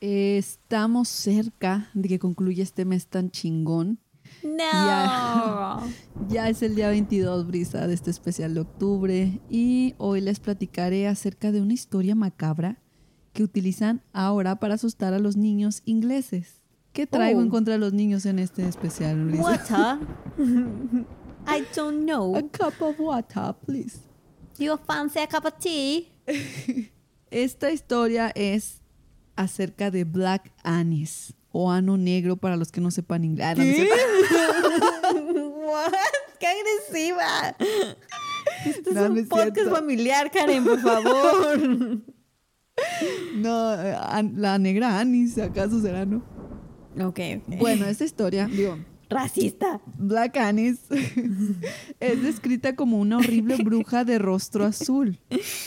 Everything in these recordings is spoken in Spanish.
Estamos cerca de que concluya este mes tan chingón. No. Ya. Ya es el día 22, Brisa, de este especial de octubre. Y hoy les platicaré acerca de una historia macabra que utilizan ahora para asustar a los niños ingleses. ¿Qué traigo Oh. en contra de los niños en este especial, Brisa? Water? I don't know. A cup of water, please. You fancy a cup of tea? Esta historia es acerca de Black Anis o ano negro para los que no sepan inglés. Ah, cierto. What? ¡Qué agresiva! Este No, es un podcast familiar, Karen, por favor. No, eh, la negra Anis, ¿acaso será, no? ok. Bueno, esta historia, digo, Racista. Black Anis es descrita como una horrible bruja de rostro azul.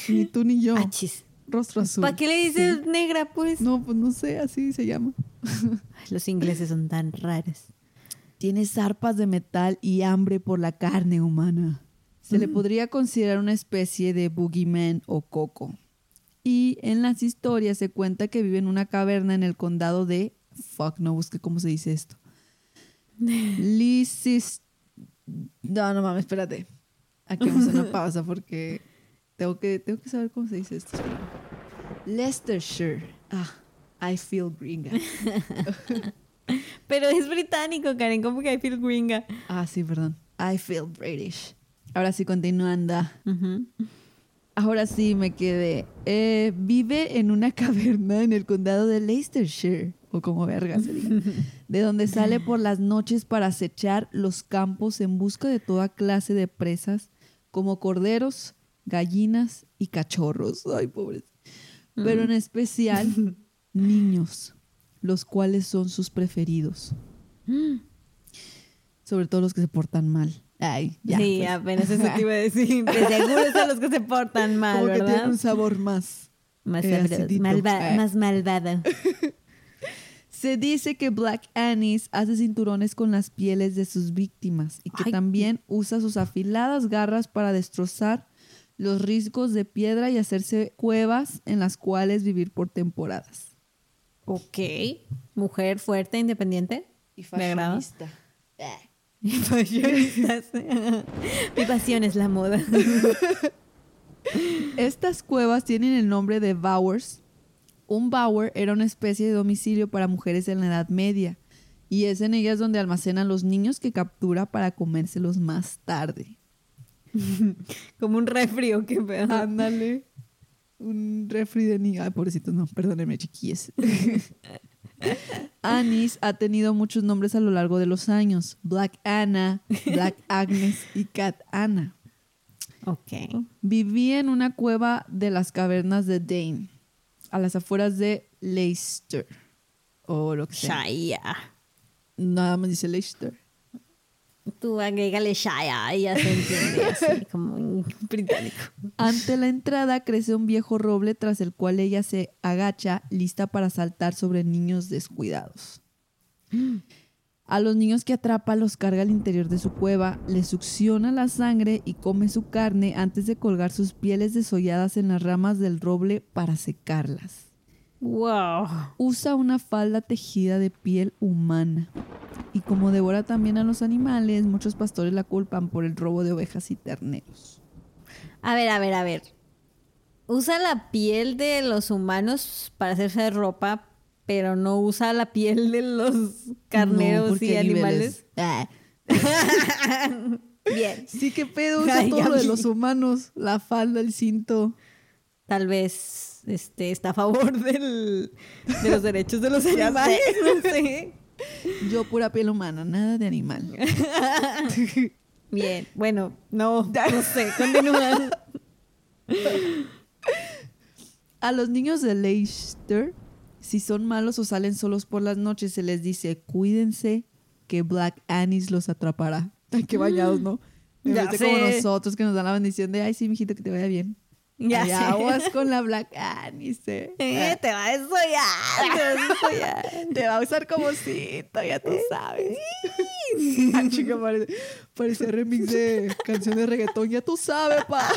Ni tú ni yo. Achis. Rostro azul. ¿Para qué le dices Sí. negra, pues? No, pues no sé, así se llama. Los ingleses son tan raros. Tiene zarpas de metal y hambre por la carne humana. Se le podría considerar una especie de boogeyman o coco. Y en las historias se cuenta que vive en una caverna en el condado de... Fuck, no busqué cómo se dice esto. Lysis... No, no mames, espérate. Aquí vamos a hacer una pausa porque tengo que, tengo que saber cómo se dice esto. Leicestershire. Ah, I feel gringa. Pero es británico, Karen. ¿Cómo que I feel gringa? Ah, sí, perdón. I feel British. Ahora sí, continuando. Ujú. Ahora sí me quedé. Eh, vive en una caverna en el condado de Leicestershire, o como verga se diga, de donde sale por las noches para acechar los campos en busca de toda clase de presas, como corderos, gallinas y cachorros. Ay, pobres. Pero en especial, niños, los cuales son sus preferidos. Sobre todo los que se portan mal. Ay, ya. sí, pues. apenas eso te iba a decir. De seguro son los que se portan mal, Como que ¿verdad? tienen un sabor más. Más, eh, sabroso, acidito. malva- Eh. más malvado. Se dice que Black Anis hace cinturones con las pieles de sus víctimas y que Ay. también usa sus afiladas garras para destrozar los riscos de piedra y hacerse cuevas en las cuales vivir por temporadas. Ok. Mujer fuerte, independiente. Y Me agrada. fashionista. Y fashionistas. Mi pasión es la moda. Estas cuevas tienen el nombre de bowers. Un bower era una especie de domicilio para mujeres en la Edad Media y es en ellas donde almacenan los niños que captura para comérselos más tarde. Como un refrio, qué pedo. Ándale. Un refri de niño. Ay, pobrecitos, no, perdónenme, chiquillos. Anis ha tenido muchos nombres a lo largo de los años. Black Anna, Black Agnes y Cat Anna. Ok. Vivía en una cueva de las cavernas de Dane, a las afueras de Leicester. O lo que sea. Shaya. Nada más dice Leicester. Tú agrégale Shaya y ya se entiende así, como un británico. Ante la entrada crece un viejo roble tras el cual ella se agacha lista para saltar sobre niños descuidados. A los niños que atrapa los carga al interior de su cueva, les succiona la sangre y come su carne antes de colgar sus pieles desolladas en las ramas del roble para secarlas. Wow. Usa una falda tejida de piel humana. Y como devora también a los animales, muchos pastores la culpan por el robo de ovejas y terneros. A ver, a ver, a ver. Usa la piel de los humanos para hacerse ropa, pero no usa la piel de los carneros y animales. Ah. Bien. Sí, qué pedo, usa Ay, todo lo de los humanos. La falda, el cinto. Tal vez este, está a favor del, de los derechos de los animales. No sé. Yo pura piel humana, nada de animal. Bien. Bueno, no, no sé. Continúa. A los niños de Leicester, si son malos o salen solos por las noches, se les dice, cuídense que Black Anis los atrapará. Ay, qué bañados, ¿no? En Ya como nosotros que nos dan la bendición de, ay, sí, mijito, que te vaya bien. Ya sé. aguas con la Black Anis, eh. Eh, te va a desollar. Te va a desollar. Te va a usar como cito, ya tú sabes. ah, chica, parece, parece remix de canción de reggaetón, ya tú sabes, pa.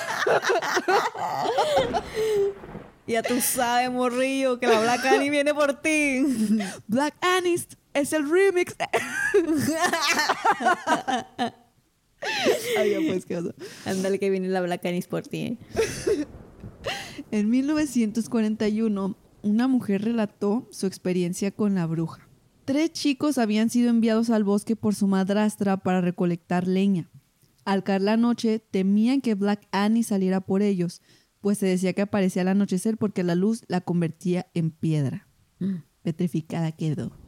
Ya tú sabes, morrillo, que la Black Annie viene por ti. Black Annie es el remix. Ay, pues. Ándale que viene la Black Annie por ti. ¿eh? En 1941, una mujer relató su experiencia con la bruja. Tres chicos habían sido enviados al bosque por su madrastra para recolectar leña. Al caer la noche, temían que Black Annie saliera por ellos, pues se decía que aparecía al anochecer porque la luz la convertía en piedra. Petrificada quedó.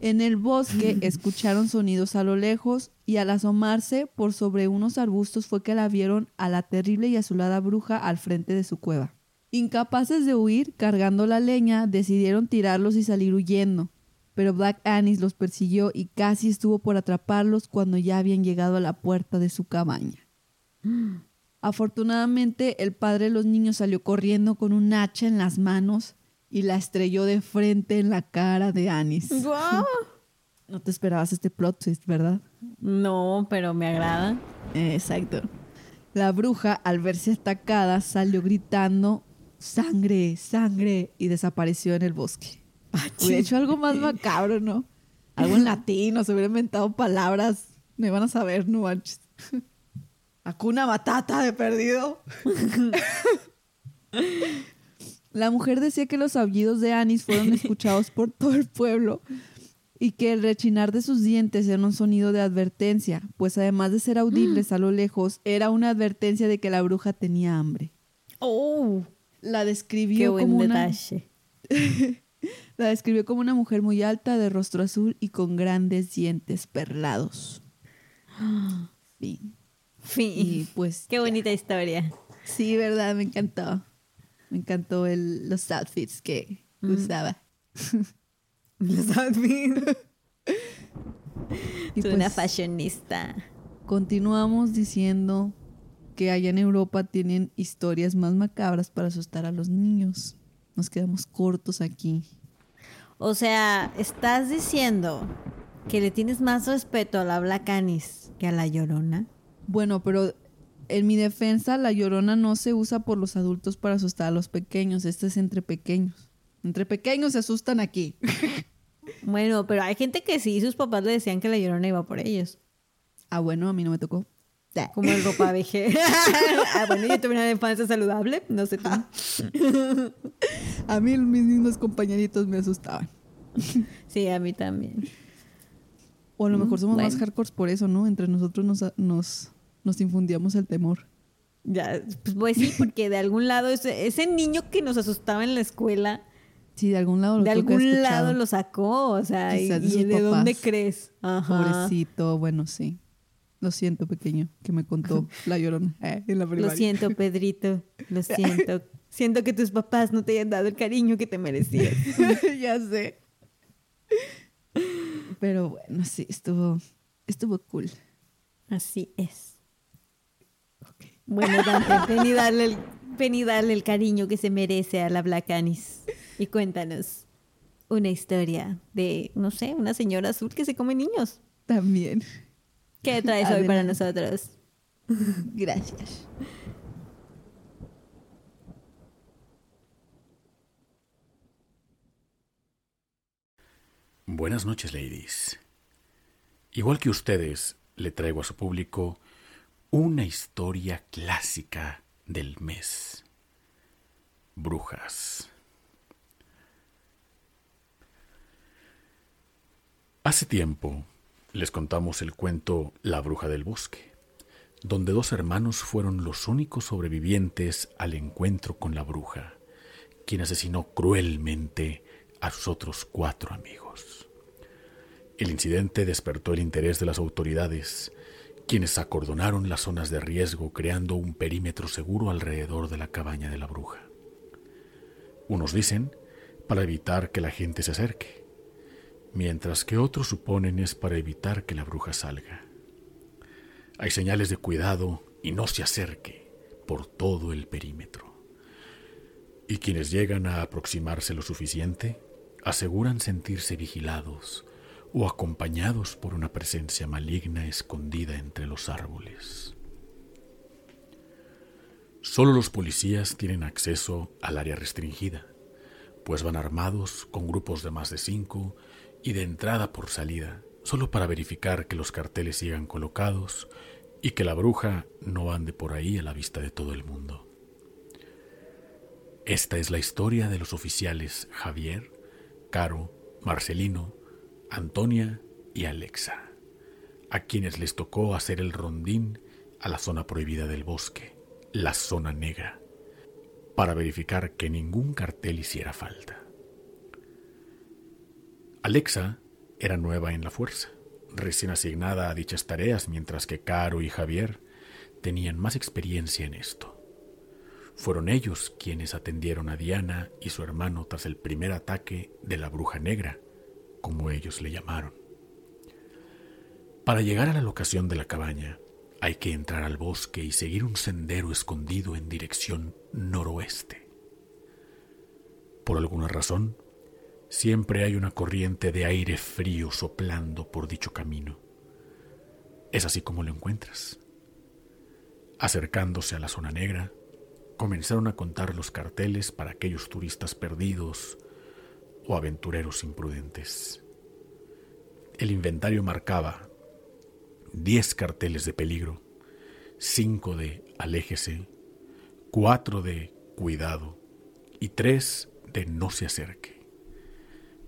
En el bosque escucharon sonidos a lo lejos y al asomarse por sobre unos arbustos fue que la vieron a la terrible y azulada bruja al frente de su cueva. Incapaces de huir, cargando la leña, decidieron tirarlos y salir huyendo. Pero Black Anis los persiguió y casi estuvo por atraparlos cuando ya habían llegado a la puerta de su cabaña. Afortunadamente, el padre de los niños salió corriendo con un hacha en las manos y la estrelló de frente en la cara de Anis. No te esperabas este plot twist, ¿verdad? No, pero me agrada. Exacto. La bruja, al verse atacada, salió gritando sangre, sangre y desapareció en el bosque. Hubiera hecho algo más macabro, ¿no? Algo en latino, se hubiera inventado palabras. Me van a saber, no manches. Acuna matata de perdido. La mujer decía que los aullidos de Anis fueron escuchados por todo el pueblo y que el rechinar de sus dientes era un sonido de advertencia, pues además de ser audibles a lo lejos, era una advertencia de que la bruja tenía hambre. Oh, La qué describió buen como una detalle. la describió como una mujer muy alta, de rostro azul y con grandes dientes perlados. Fin. Fin. Y pues Qué bonita historia. sí, verdad, me encantó. Me encantó el, los outfits que usaba. Los outfits. Y Soy una pues, fashionista. continuamos diciendo que allá en Europa tienen historias más macabras para asustar a los niños. Nos quedamos cortos aquí. O sea, estás diciendo que le tienes más respeto a la Black Anis que a la Llorona. Bueno, pero en mi defensa, la llorona no se usa por los adultos para asustar a los pequeños. Este es entre pequeños. Entre pequeños se asustan aquí. Bueno, pero hay gente que sí, sus papás le decían que la Llorona iba por ellos. ah, bueno, a mí no me tocó. Como el ropa veje. ah, bueno, yo tuve una infancia saludable, no sé tú. A mí mis mismos compañeritos me asustaban. Sí, a mí también. O a lo mejor Mm, somos más bueno. hardcore por eso, ¿no? Entre nosotros nos, nos, nos infundíamos el temor. Ya, pues, pues sí, porque de algún lado ese, ese niño que nos asustaba en la escuela, Sí, de algún lado lo de algún lado lo sacó, o sea, y, de y sus de dónde crees. Ajá. Pobrecito, bueno, sí. Lo siento, pequeño, que me contó la llorona eh, en la Lo siento, Pedrito, lo siento. Siento que tus papás no te hayan dado el cariño que te merecías. ya sé. Pero bueno, sí, estuvo, estuvo cool. Así es. Bueno, Dante, ven y, darle el, ven y darle el cariño que se merece a la Black Anis. Y cuéntanos una historia de, no sé, una señora azul que se come niños. También. ¿Qué traes hoy para nosotros? Gracias. Buenas noches, ladies. Igual que ustedes, le traigo a su público una historia clásica del mes. Brujas. Hace tiempo les contamos el cuento La bruja del bosque, donde dos hermanos fueron los únicos sobrevivientes al encuentro con la bruja, quien asesinó cruelmente a sus otros cuatro amigos. El incidente despertó el interés de las autoridades, quienes acordonaron las zonas de riesgo creando un perímetro seguro alrededor de la cabaña de la bruja. Unos dicen para evitar que la gente se acerque, mientras que otros suponen es para evitar que la bruja salga. Hay señales de cuidado y no se acerque por todo el perímetro. Y quienes llegan a aproximarse lo suficiente aseguran sentirse vigilados o acompañados por una presencia maligna escondida entre los árboles. Solo los policías tienen acceso al área restringida, pues van armados con grupos de más de cinco y de entrada por salida, solo para verificar que los carteles sigan colocados y que la bruja no ande por ahí a la vista de todo el mundo. Esta es la historia de los oficiales Javier, Caro, Marcelino, Antonia y Alexa, a quienes les tocó hacer el rondín a la zona prohibida del bosque, la zona negra, para verificar que ningún cartel hiciera falta. Alexa era nueva en la fuerza, recién asignada a dichas tareas, mientras que Caro y Javier tenían más experiencia en esto. Fueron ellos quienes atendieron a Diana y su hermano tras el primer ataque de la bruja negra, como ellos le llamaron. Para llegar a la locación de la cabaña, hay que entrar al bosque y seguir un sendero escondido en dirección noroeste. Por alguna razón, siempre hay una corriente de aire frío soplando por dicho camino. Es así como lo encuentras. Acercándose a la zona negra, comenzaron a contar los carteles para aquellos turistas perdidos o aventureros imprudentes. El inventario marcaba 10 carteles de peligro, 5 de aléjese, 4 de cuidado y 3 de no se acerque.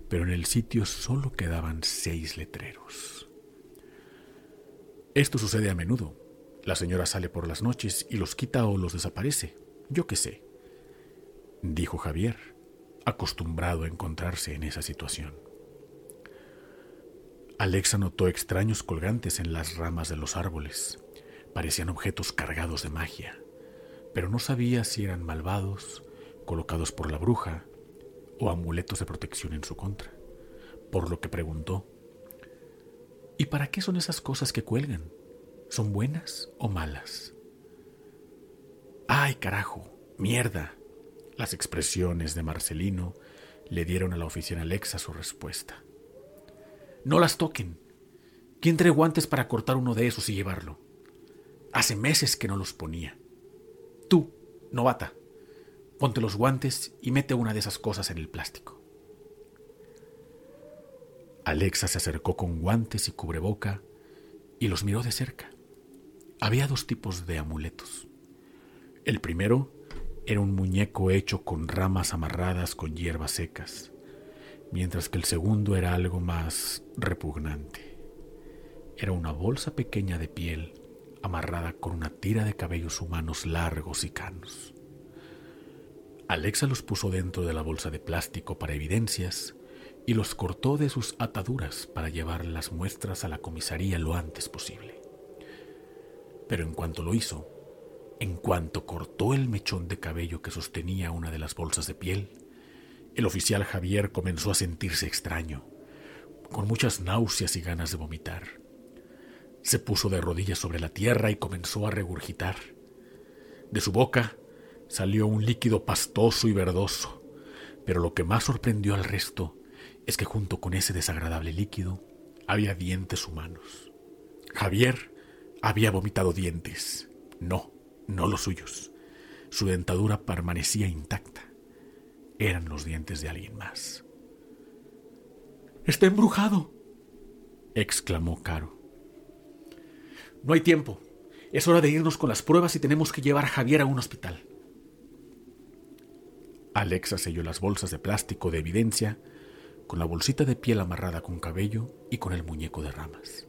Pero en el sitio solo quedaban 6 letreros. Esto sucede a menudo. La señora sale por las noches y los quita o los desaparece. Yo qué sé, dijo Javier, acostumbrado a encontrarse en esa situación. Alexa notó extraños colgantes en las ramas de los árboles. Parecían objetos cargados de magia, pero no sabía si eran malvados, colocados por la bruja, o amuletos de protección en su contra, por lo que preguntó, ¿Y para qué son esas cosas que cuelgan? ¿Son buenas o malas? ¡Ay, carajo! ¡Mierda! Las expresiones de Marcelino le dieron a la oficina Alexa su respuesta. No las toquen. ¿Quién trae guantes para cortar uno de esos y llevarlo? Hace meses que no los ponía. Tú, novata, ponte los guantes y mete una de esas cosas en el plástico. Alexa se acercó con guantes y cubreboca y los miró de cerca. Había dos tipos de amuletos. El primero era un muñeco hecho con ramas amarradas con hierbas secas, mientras que el segundo era algo más repugnante. Era una bolsa pequeña de piel amarrada con una tira de cabellos humanos largos y canos. Alexa los puso dentro de la bolsa de plástico para evidencias y los cortó de sus ataduras para llevar las muestras a la comisaría lo antes posible. Pero en cuanto lo hizo, en cuanto cortó el mechón de cabello que sostenía una de las bolsas de piel, el oficial Javier comenzó a sentirse extraño, con muchas náuseas y ganas de vomitar. Se puso de rodillas sobre la tierra y comenzó a regurgitar. De su boca salió un líquido pastoso y verdoso, pero lo que más sorprendió al resto es que junto con ese desagradable líquido había dientes humanos. Javier había vomitado dientes. No, no los suyos. Su dentadura permanecía intacta. Eran los dientes de alguien más. Está embrujado, exclamó Caro. No hay tiempo. Es hora de irnos con las pruebas y tenemos que llevar a Javier a un hospital. Alexa selló las bolsas de plástico de evidencia con la bolsita de piel amarrada con cabello y con el muñeco de ramas.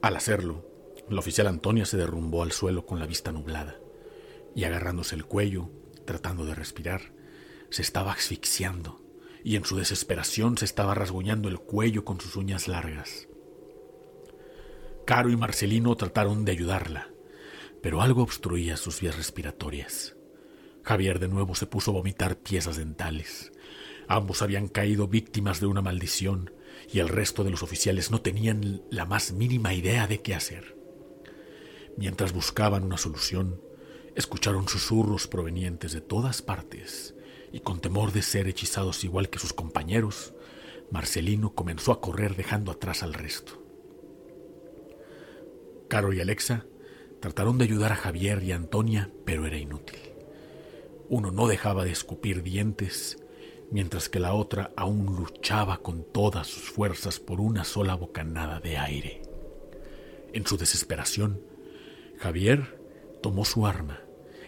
Al hacerlo, la oficial Antonia se derrumbó al suelo con la vista nublada y agarrándose el cuello, tratando de respirar, se estaba asfixiando y en su desesperación se estaba rasguñando el cuello con sus uñas largas. Caro y Marcelino trataron de ayudarla, pero algo obstruía sus vías respiratorias. Javier de nuevo se puso a vomitar piezas dentales. Ambos habían caído víctimas de una maldición y el resto de los oficiales no tenían la más mínima idea de qué hacer. Mientras buscaban una solución, escucharon susurros provenientes de todas partes y con temor de ser hechizados igual que sus compañeros, Marcelino comenzó a correr dejando atrás al resto. Caro y Alexa Trataron de ayudar a Javier y Antonia, pero era inútil. Uno no dejaba de escupir dientes, mientras que la otra aún luchaba con todas sus fuerzas por una sola bocanada de aire. En su desesperación, Javier tomó su arma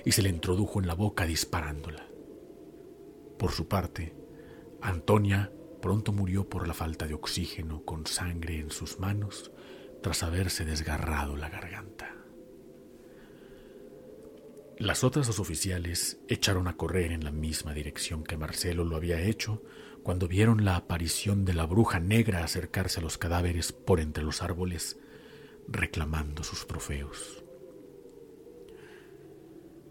y se le introdujo en la boca disparándola. Por su parte, Antonia pronto murió por la falta de oxígeno con sangre en sus manos tras haberse desgarrado la garganta. Las otras dos oficiales echaron a correr en la misma dirección que Marcelo lo había hecho cuando vieron la aparición de la bruja negra acercarse a los cadáveres por entre los árboles, reclamando sus trofeos.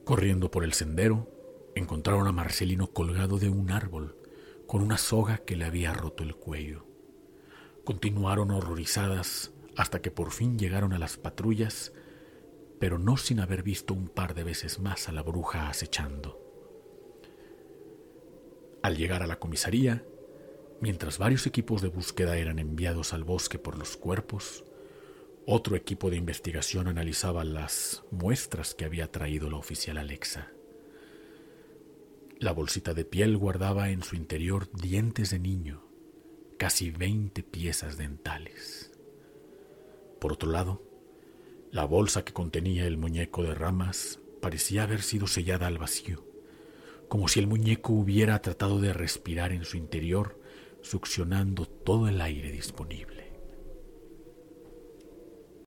Corriendo por el sendero, encontraron a Marcelino colgado de un árbol, con una soga que le había roto el cuello. Continuaron horrorizadas hasta que por fin llegaron a las patrullas pero no sin haber visto un par de veces más a la bruja acechando. Al llegar a la comisaría, mientras varios equipos de búsqueda eran enviados al bosque por los cuerpos, otro equipo de investigación analizaba las muestras que había traído la oficial Alexa. La bolsita de piel guardaba en su interior dientes de niño, casi veinte piezas dentales. Por otro lado, la bolsa que contenía el muñeco de ramas parecía haber sido sellada al vacío, como si el muñeco hubiera tratado de respirar en su interior, succionando todo el aire disponible.